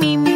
me, me,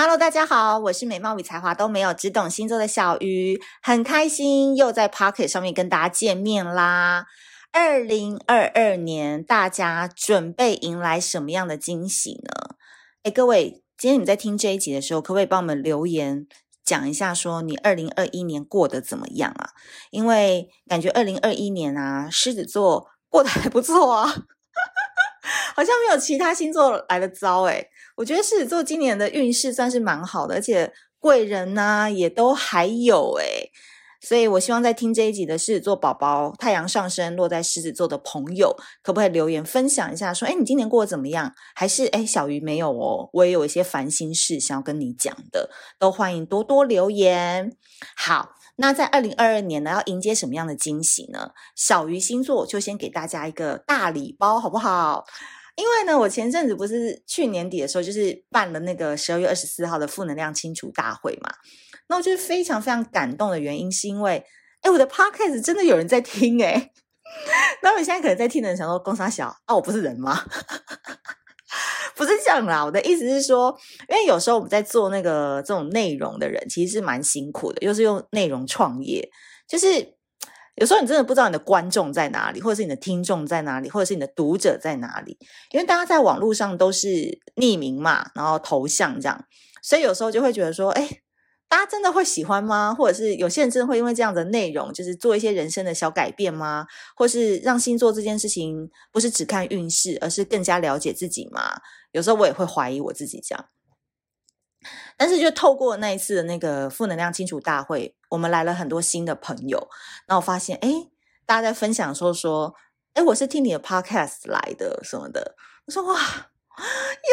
Hello，大家好，我是美貌与才华都没有，只懂星座的小鱼，很开心又在 Pocket 上面跟大家见面啦。二零二二年，大家准备迎来什么样的惊喜呢？诶，各位，今天你在听这一集的时候，可不可以帮我们留言讲一下，说你二零二一年过得怎么样啊？因为感觉二零二一年啊，狮子座过得还不错啊，好像没有其他星座来得糟诶。我觉得狮子座今年的运势算是蛮好的，而且贵人呐、啊、也都还有诶，所以我希望在听这一集的狮子座宝宝，太阳上升落在狮子座的朋友，可不可以留言分享一下，说，哎，你今年过得怎么样？还是，哎，小鱼没有哦，我也有一些烦心事想要跟你讲的，都欢迎多多留言。好，那在二零二二年呢，要迎接什么样的惊喜呢？小鱼星座就先给大家一个大礼包，好不好？因为呢，我前阵子不是去年底的时候，就是办了那个十二月二十四号的负能量清除大会嘛。那我就是非常非常感动的原因，是因为，哎，我的 podcast 真的有人在听哎。那我现在可能在听的人想说，公三小啊，我不是人吗？不是这样啦，我的意思是说，因为有时候我们在做那个这种内容的人，其实是蛮辛苦的，又是用内容创业，就是。有时候你真的不知道你的观众在哪里，或者是你的听众在哪里，或者是你的读者在哪里，因为大家在网络上都是匿名嘛，然后头像这样，所以有时候就会觉得说，哎，大家真的会喜欢吗？或者是有些人真的会因为这样的内容，就是做一些人生的小改变吗？或是让星座这件事情不是只看运势，而是更加了解自己吗？有时候我也会怀疑我自己这样。但是，就透过那一次的那个负能量清除大会，我们来了很多新的朋友。然后我发现，哎，大家在分享说说，哎，我是听你的 podcast 来的什么的。我说哇，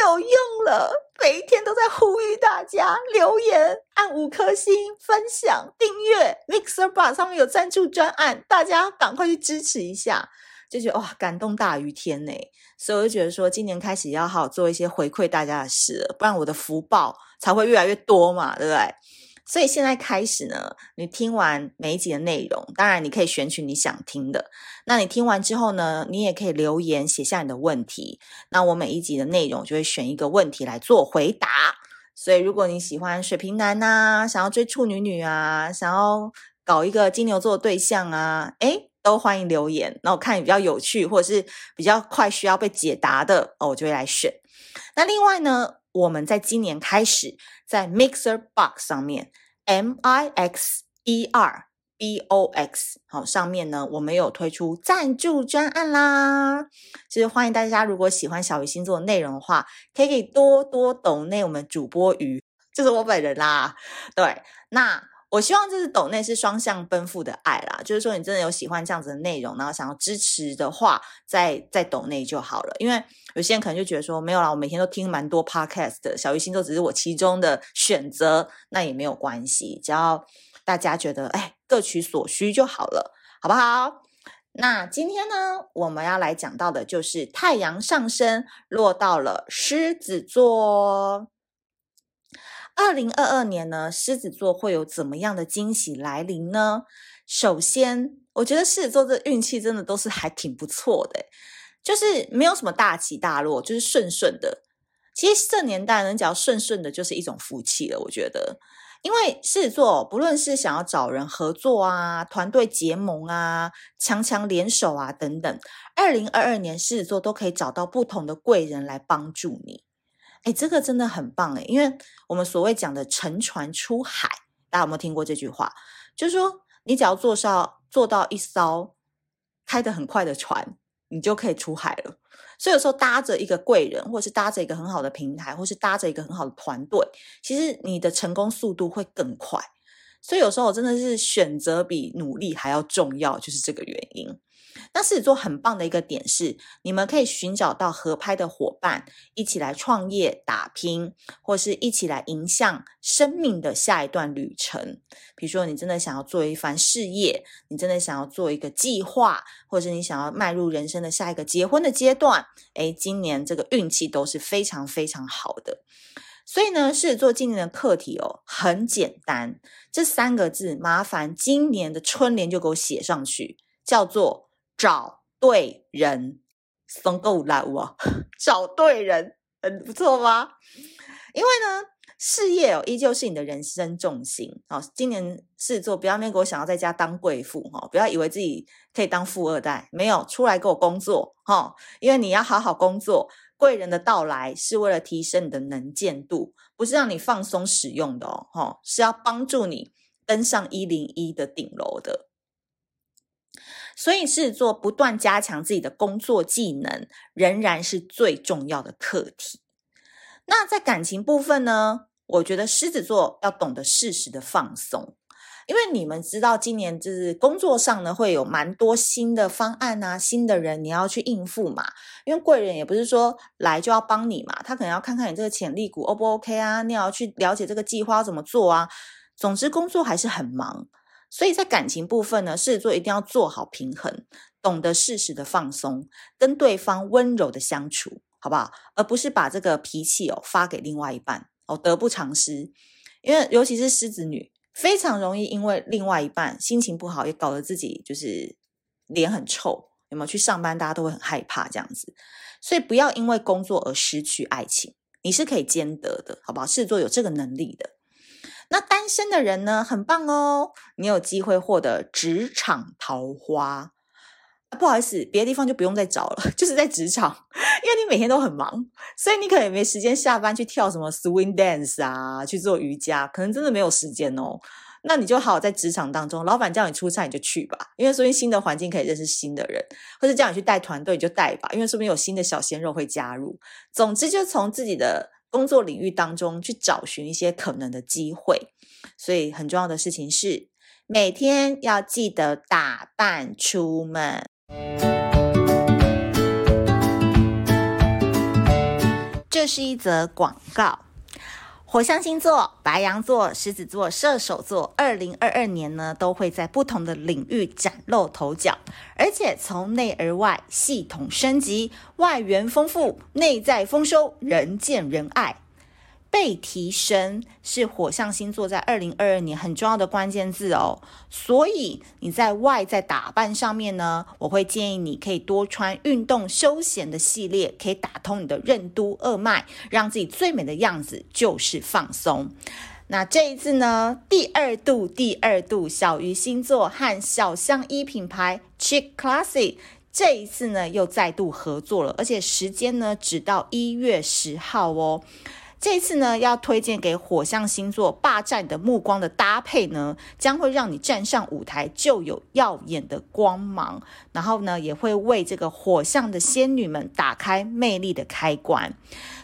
有用了！每一天都在呼吁大家留言、按五颗星、分享、订阅。Mixer Box 上面有赞助专案，大家赶快去支持一下。就觉得哇，感动大于天呢，所以我就觉得说，今年开始要好好做一些回馈大家的事，不然我的福报才会越来越多嘛，对不对？所以现在开始呢，你听完每一集的内容，当然你可以选取你想听的。那你听完之后呢，你也可以留言写下你的问题，那我每一集的内容就会选一个问题来做回答。所以如果你喜欢水瓶男啊，想要追处女女啊，想要搞一个金牛座的对象啊，诶都欢迎留言，那我看你比较有趣，或者是比较快需要被解答的，哦，我就会来选。那另外呢，我们在今年开始在 Mixer Box 上面，M I X E R B O X 好，上面呢，我们有推出赞助专案啦。就是欢迎大家，如果喜欢小鱼星座的内容的话，可以多多抖内我们主播鱼，就是我本人啦。对，那。我希望这是抖内是双向奔赴的爱啦，就是说你真的有喜欢这样子的内容，然后想要支持的话，在在抖内就好了。因为有些人可能就觉得说没有啦，我每天都听蛮多 podcast 的，小鱼星座只是我其中的选择，那也没有关系，只要大家觉得哎各取所需就好了，好不好？那今天呢，我们要来讲到的就是太阳上升落到了狮子座。二零二二年呢，狮子座会有怎么样的惊喜来临呢？首先，我觉得狮子座这运气真的都是还挺不错的，就是没有什么大起大落，就是顺顺的。其实这年代呢，只要顺顺的，就是一种福气了。我觉得，因为狮子座不论是想要找人合作啊、团队结盟啊、强强联手啊等等，二零二二年狮子座都可以找到不同的贵人来帮助你。哎，这个真的很棒哎，因为我们所谓讲的乘船出海，大家有没有听过这句话？就是说，你只要坐上坐到一艘开得很快的船，你就可以出海了。所以有时候搭着一个贵人，或是搭着一个很好的平台，或是搭着一个很好的团队，其实你的成功速度会更快。所以有时候我真的是选择比努力还要重要，就是这个原因。那狮子座很棒的一个点是，你们可以寻找到合拍的伙伴，一起来创业打拼，或是一起来迎向生命的下一段旅程。比如说，你真的想要做一番事业，你真的想要做一个计划，或者你想要迈入人生的下一个结婚的阶段，诶，今年这个运气都是非常非常好的。所以呢，狮子座今年的课题哦很简单，这三个字，麻烦今年的春联就给我写上去，叫做。找对人，送够来哇！找对人很不错吧？因为呢，事业哦依旧是你的人生重心。哦，今年狮子座不要那个我想要在家当贵妇哈，不要以为自己可以当富二代，没有出来给我工作哈，因为你要好好工作。贵人的到来是为了提升你的能见度，不是让你放松使用的哦，哈，是要帮助你登上一零一的顶楼的。所以，狮子座不断加强自己的工作技能，仍然是最重要的课题。那在感情部分呢？我觉得狮子座要懂得适时的放松，因为你们知道，今年就是工作上呢会有蛮多新的方案啊，新的人你要去应付嘛。因为贵人也不是说来就要帮你嘛，他可能要看看你这个潜力股 O 不 OK 啊，你要去了解这个计划要怎么做啊。总之，工作还是很忙。所以在感情部分呢，狮子座一定要做好平衡，懂得适时的放松，跟对方温柔的相处，好不好？而不是把这个脾气哦发给另外一半哦，得不偿失。因为尤其是狮子女，非常容易因为另外一半心情不好，也搞得自己就是脸很臭，有没有？去上班大家都会很害怕这样子。所以不要因为工作而失去爱情，你是可以兼得的，好不好？狮子座有这个能力的。那单身的人呢，很棒哦，你有机会获得职场桃花。不好意思，别的地方就不用再找了，就是在职场，因为你每天都很忙，所以你可能也没时间下班去跳什么 swing dance 啊，去做瑜伽，可能真的没有时间哦。那你就好好在职场当中，老板叫你出差你就去吧，因为说不定新的环境可以认识新的人，或者叫你去带团队你就带吧，因为说不定有新的小鲜肉会加入。总之，就从自己的。工作领域当中去找寻一些可能的机会，所以很重要的事情是每天要记得打扮出门。这是一则广告。火象星座白羊座、狮子座、射手座，二零二二年呢都会在不同的领域崭露头角，而且从内而外系统升级，外圆丰富，内在丰收，人见人爱。被提升是火象星座在二零二二年很重要的关键字哦，所以你在外在打扮上面呢，我会建议你可以多穿运动休闲的系列，可以打通你的任督二脉，让自己最美的样子就是放松。那这一次呢，第二度第二度小鱼星座和小香衣品牌 Chic Classy 这一次呢又再度合作了，而且时间呢只到一月十号哦。这次呢，要推荐给火象星座霸占的目光的搭配呢，将会让你站上舞台就有耀眼的光芒，然后呢，也会为这个火象的仙女们打开魅力的开关。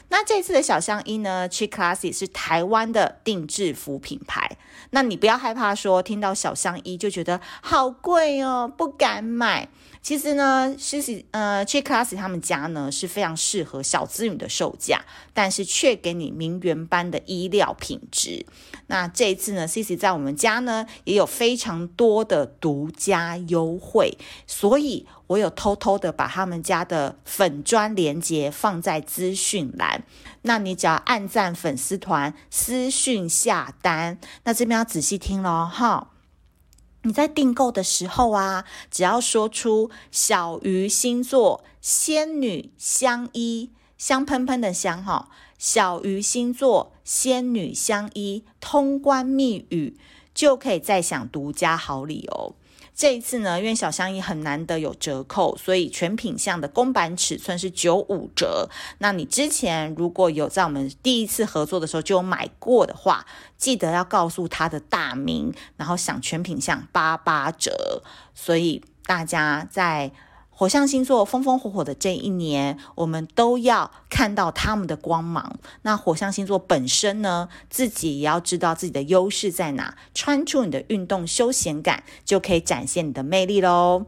那这次的小香衣呢，Chic Classy 是台湾的定制服品牌。那你不要害怕说听到小香衣就觉得好贵哦，不敢买。其实呢，狮子呃，Chic Classy 他们家呢是非常适合小资女的售价，但是却给你名媛般的衣料品质。那这一次呢，Cici 在我们家呢也有非常多的独家优惠，所以我有偷偷的把他们家的粉专链接放在资讯栏。那你只要按赞粉丝团私讯下单，那这边要仔细听咯哈。你在订购的时候啊，只要说出小鱼星座仙女相依，香喷喷的香哈，小鱼星座仙女相依通关密语，就可以再享独家好礼哦。这一次呢，因为小香衣很难得有折扣，所以全品相的公版尺寸是九五折。那你之前如果有在我们第一次合作的时候就有买过的话，记得要告诉他的大名，然后享全品相八八折。所以大家在火象星座风风火火的这一年，我们都要看到他们的光芒。那火象星座本身呢，自己也要知道自己的优势在哪，穿出你的运动休闲感，就可以展现你的魅力喽。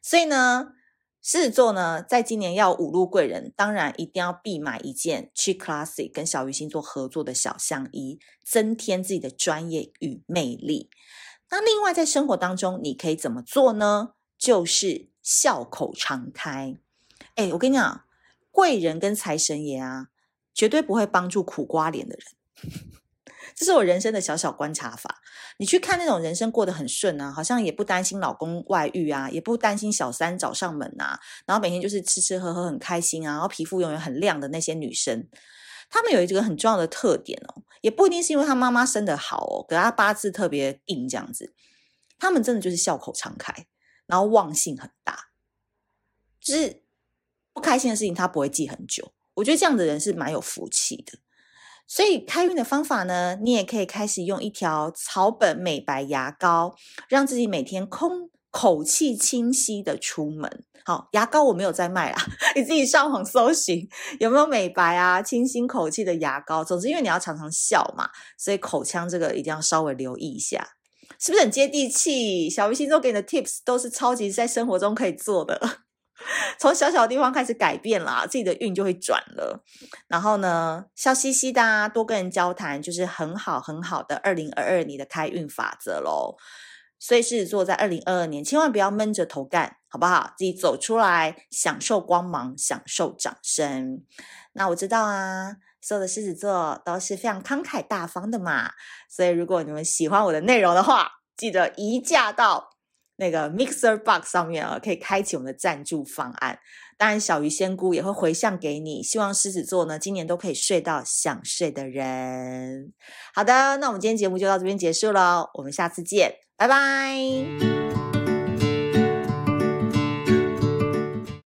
所以呢，狮子座呢，在今年要五路贵人，当然一定要必买一件 Chic Classic 跟小鱼星座合作的小香衣，增添自己的专业与魅力。那另外在生活当中，你可以怎么做呢？就是笑口常开。哎，我跟你讲，贵人跟财神爷啊，绝对不会帮助苦瓜脸的人。这是我人生的小小观察法。你去看那种人生过得很顺啊，好像也不担心老公外遇啊，也不担心小三找上门啊，然后每天就是吃吃喝喝很开心啊，然后皮肤永远很亮的那些女生，她们有一个很重要的特点哦，也不一定是因为她妈妈生得好哦，可她八字特别硬这样子，她们真的就是笑口常开，然后忘性很大，就是不开心的事情她不会记很久。我觉得这样的人是蛮有福气的。所以开运的方法呢，你也可以开始用一条草本美白牙膏，让自己每天空口气清晰的出门。好，牙膏我没有在卖啦，你自己上网搜寻有没有美白啊、清新口气的牙膏。总之，因为你要常常笑嘛，所以口腔这个一定要稍微留意一下，是不是很接地气？小鱼星座给你的 tips 都是超级在生活中可以做的。从小小的地方开始改变啦，自己的运就会转了。然后呢，笑嘻嘻的啊，多跟人交谈，就是很好很好的二零二二年的开运法则喽。所以狮子座在二零二二年千万不要闷着头干，好不好？自己走出来，享受光芒，享受掌声。那我知道啊，所有的狮子座都是非常慷慨大方的嘛。所以如果你们喜欢我的内容的话，记得移驾到。那个 Mixer Box 上面啊，可以开启我们的赞助方案。当然，小鱼仙姑也会回向给你。希望狮子座呢，今年都可以睡到想睡的人。好的，那我们今天节目就到这边结束了，我们下次见，拜拜。